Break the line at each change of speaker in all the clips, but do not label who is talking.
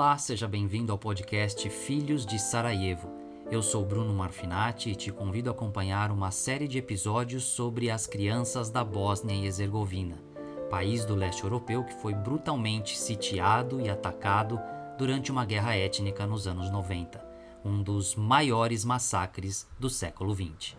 Olá, seja bem-vindo ao podcast Filhos de Sarajevo. Eu sou Bruno Marfinati e te convido a acompanhar uma série de episódios sobre as crianças da Bósnia e Herzegovina, país do leste europeu que foi brutalmente sitiado e atacado durante uma guerra étnica nos anos 90, um dos maiores massacres do século XX.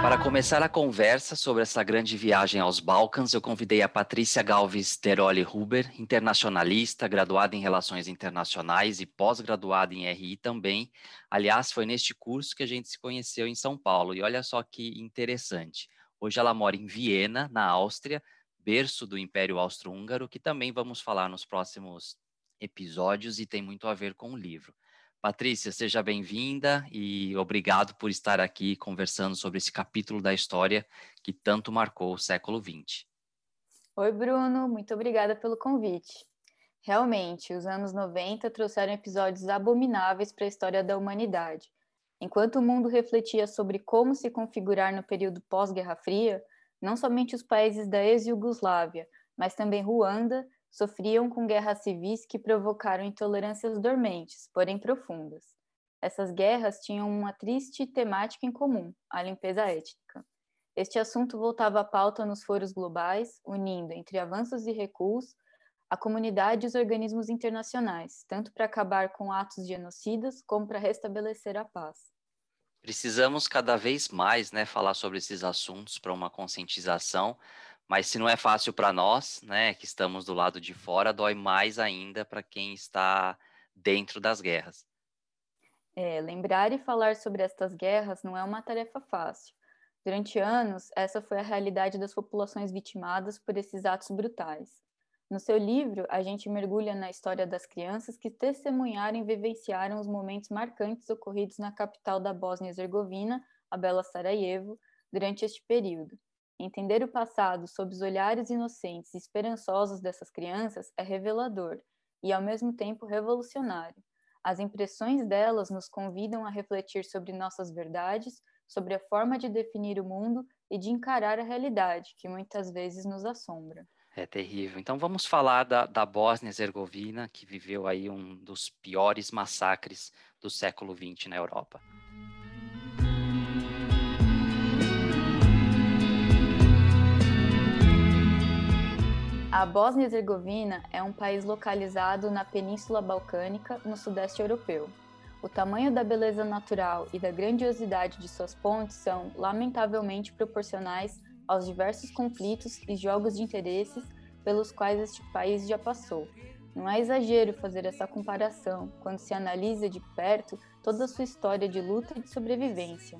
Para começar a conversa sobre essa grande viagem aos Balcãs, eu convidei a Patrícia Galves Teroli Huber, internacionalista, graduada em Relações Internacionais e pós-graduada em RI também. Aliás, foi neste curso que a gente se conheceu em São Paulo. E olha só que interessante. Hoje ela mora em Viena, na Áustria, berço do Império Austro-Húngaro, que também vamos falar nos próximos episódios e tem muito a ver com o livro. Patrícia, seja bem-vinda e obrigado por estar aqui conversando sobre esse capítulo da história que tanto marcou o século XX.
Oi, Bruno, muito obrigada pelo convite. Realmente, os anos 90 trouxeram episódios abomináveis para a história da humanidade. Enquanto o mundo refletia sobre como se configurar no período pós-Guerra Fria, não somente os países da ex-Yugoslávia, mas também Ruanda, sofriam com guerras civis que provocaram intolerâncias dormentes, porém profundas. Essas guerras tinham uma triste temática em comum, a limpeza étnica. Este assunto voltava à pauta nos foros globais, unindo, entre avanços e recuos, a comunidade e os organismos internacionais, tanto para acabar com atos genocidas como para restabelecer a paz.
Precisamos cada vez mais né, falar sobre esses assuntos para uma conscientização, mas se não é fácil para nós, né, que estamos do lado de fora, dói mais ainda para quem está dentro das guerras.
É, lembrar e falar sobre estas guerras não é uma tarefa fácil. Durante anos, essa foi a realidade das populações vitimadas por esses atos brutais. No seu livro, a gente mergulha na história das crianças que testemunharam e vivenciaram os momentos marcantes ocorridos na capital da Bósnia-Herzegovina, a bela Sarajevo, durante este período. Entender o passado sob os olhares inocentes e esperançosos dessas crianças é revelador e, ao mesmo tempo, revolucionário. As impressões delas nos convidam a refletir sobre nossas verdades, sobre a forma de definir o mundo e de encarar a realidade, que muitas vezes nos assombra.
É terrível. Então vamos falar da, da Bósnia-Herzegovina, que viveu aí um dos piores massacres do século XX na Europa.
A Bósnia-Herzegovina é um país localizado na Península Balcânica, no sudeste europeu. O tamanho da beleza natural e da grandiosidade de suas pontes são, lamentavelmente, proporcionais aos diversos conflitos e jogos de interesses pelos quais este país já passou. Não é exagero fazer essa comparação quando se analisa de perto toda a sua história de luta e de sobrevivência.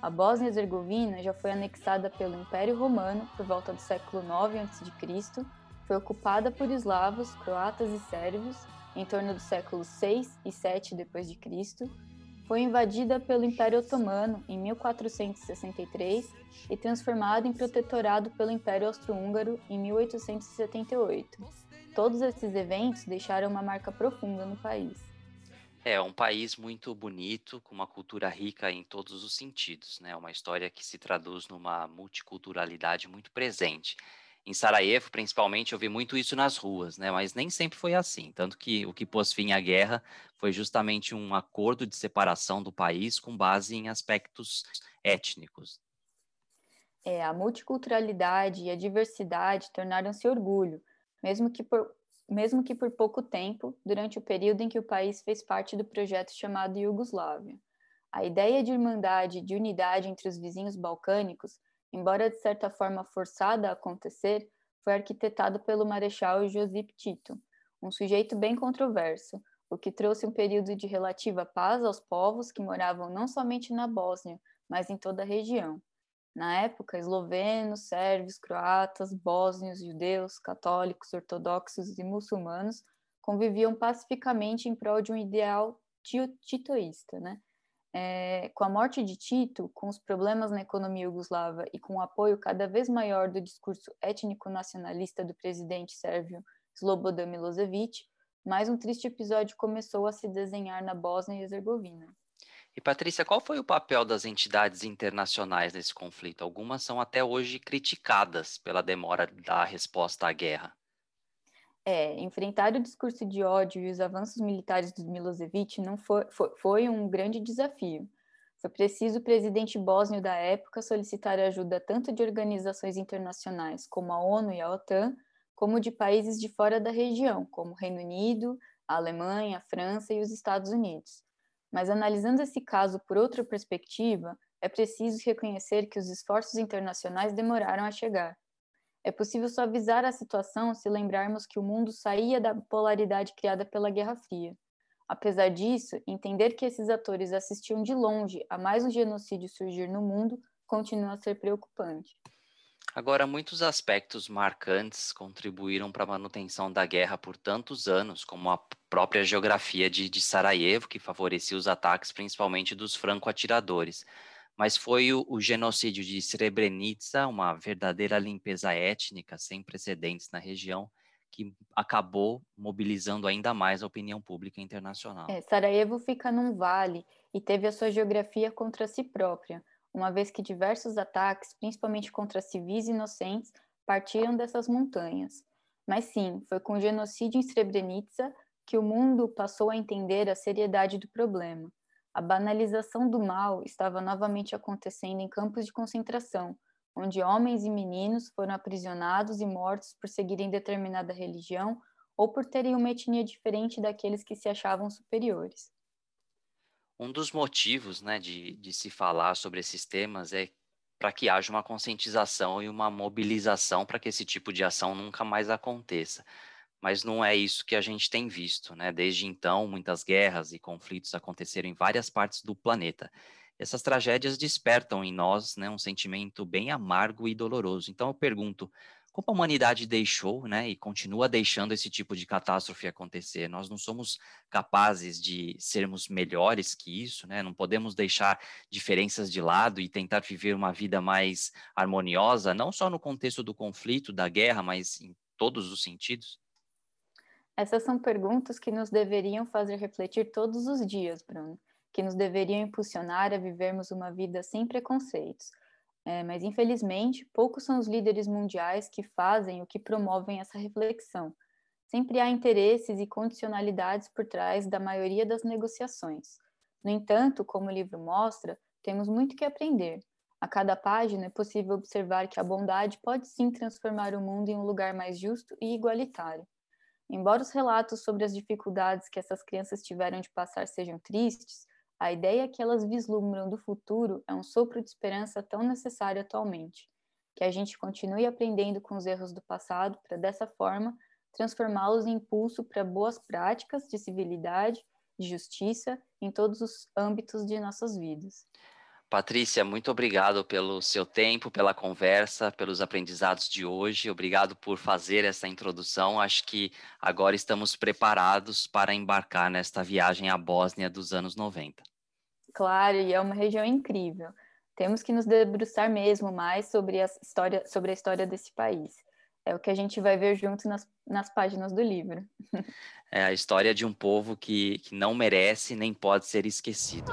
A Bósnia-Herzegovina já foi anexada pelo Império Romano por volta do século IX a.C foi ocupada por eslavos, croatas e sérvios em torno do século 6 e 7 d.C., foi invadida pelo Império Otomano em 1463 e transformada em protetorado pelo Império Austro-Húngaro em 1878. Todos esses eventos deixaram uma marca profunda no país.
É um país muito bonito, com uma cultura rica em todos os sentidos, né? Uma história que se traduz numa multiculturalidade muito presente em Sarajevo, principalmente, eu vi muito isso nas ruas, né? Mas nem sempre foi assim. Tanto que o que pôs fim à guerra foi justamente um acordo de separação do país com base em aspectos étnicos.
É, a multiculturalidade e a diversidade tornaram-se orgulho, mesmo que, por, mesmo que por pouco tempo, durante o período em que o país fez parte do projeto chamado Iugoslávia. A ideia de irmandade e de unidade entre os vizinhos balcânicos embora de certa forma forçada a acontecer, foi arquitetado pelo Marechal Josip Tito, um sujeito bem controverso, o que trouxe um período de relativa paz aos povos que moravam não somente na Bósnia, mas em toda a região. Na época, eslovenos, sérvios, croatas, bósnios, judeus, católicos, ortodoxos e muçulmanos conviviam pacificamente em prol de um ideal titoísta, né? É, com a morte de Tito, com os problemas na economia iugoslava e com o apoio cada vez maior do discurso étnico-nacionalista do presidente sérvio Slobodan Milosevic, mais um triste episódio começou a se desenhar na Bósnia e Herzegovina.
E Patrícia, qual foi o papel das entidades internacionais nesse conflito? Algumas são até hoje criticadas pela demora da resposta à guerra.
É, enfrentar o discurso de ódio e os avanços militares do Milosevic não foi, foi, foi um grande desafio. Foi preciso o presidente bósnio da época solicitar ajuda tanto de organizações internacionais como a ONU e a OTAN, como de países de fora da região, como Reino Unido, a Alemanha, a França e os Estados Unidos. Mas analisando esse caso por outra perspectiva, é preciso reconhecer que os esforços internacionais demoraram a chegar. É possível suavizar a situação se lembrarmos que o mundo saía da polaridade criada pela Guerra Fria. Apesar disso, entender que esses atores assistiam de longe a mais um genocídio surgir no mundo continua a ser preocupante.
Agora, muitos aspectos marcantes contribuíram para a manutenção da guerra por tantos anos, como a própria geografia de, de Sarajevo, que favorecia os ataques principalmente dos franco-atiradores. Mas foi o, o genocídio de Srebrenica, uma verdadeira limpeza étnica sem precedentes na região, que acabou mobilizando ainda mais a opinião pública internacional.
É, Sarajevo fica num vale e teve a sua geografia contra si própria uma vez que diversos ataques, principalmente contra civis inocentes, partiam dessas montanhas. Mas sim, foi com o genocídio em Srebrenica que o mundo passou a entender a seriedade do problema. A banalização do mal estava novamente acontecendo em campos de concentração, onde homens e meninos foram aprisionados e mortos por seguirem determinada religião ou por terem uma etnia diferente daqueles que se achavam superiores.
Um dos motivos né, de, de se falar sobre esses temas é para que haja uma conscientização e uma mobilização para que esse tipo de ação nunca mais aconteça. Mas não é isso que a gente tem visto, né? Desde então, muitas guerras e conflitos aconteceram em várias partes do planeta. Essas tragédias despertam em nós né, um sentimento bem amargo e doloroso. Então eu pergunto, como a humanidade deixou, né, e continua deixando esse tipo de catástrofe acontecer. Nós não somos capazes de sermos melhores que isso, né? Não podemos deixar diferenças de lado e tentar viver uma vida mais harmoniosa, não só no contexto do conflito, da guerra, mas em todos os sentidos.
Essas são perguntas que nos deveriam fazer refletir todos os dias, Bruno, que nos deveriam impulsionar a vivermos uma vida sem preconceitos é, mas, infelizmente, poucos são os líderes mundiais que fazem ou que promovem essa reflexão. Sempre há interesses e condicionalidades por trás da maioria das negociações. No entanto, como o livro mostra, temos muito que aprender. A cada página é possível observar que a bondade pode sim transformar o mundo em um lugar mais justo e igualitário. Embora os relatos sobre as dificuldades que essas crianças tiveram de passar sejam tristes, a ideia que elas vislumbram do futuro é um sopro de esperança tão necessário atualmente, que a gente continue aprendendo com os erros do passado para, dessa forma, transformá-los em impulso para boas práticas de civilidade, de justiça em todos os âmbitos de nossas vidas.
Patrícia, muito obrigado pelo seu tempo, pela conversa, pelos aprendizados de hoje. Obrigado por fazer essa introdução. Acho que agora estamos preparados para embarcar nesta viagem à Bósnia dos anos 90.
Claro, e é uma região incrível. Temos que nos debruçar mesmo mais sobre a história, sobre a história desse país. É o que a gente vai ver junto nas, nas páginas do livro.
É a história de um povo que, que não merece nem pode ser esquecido.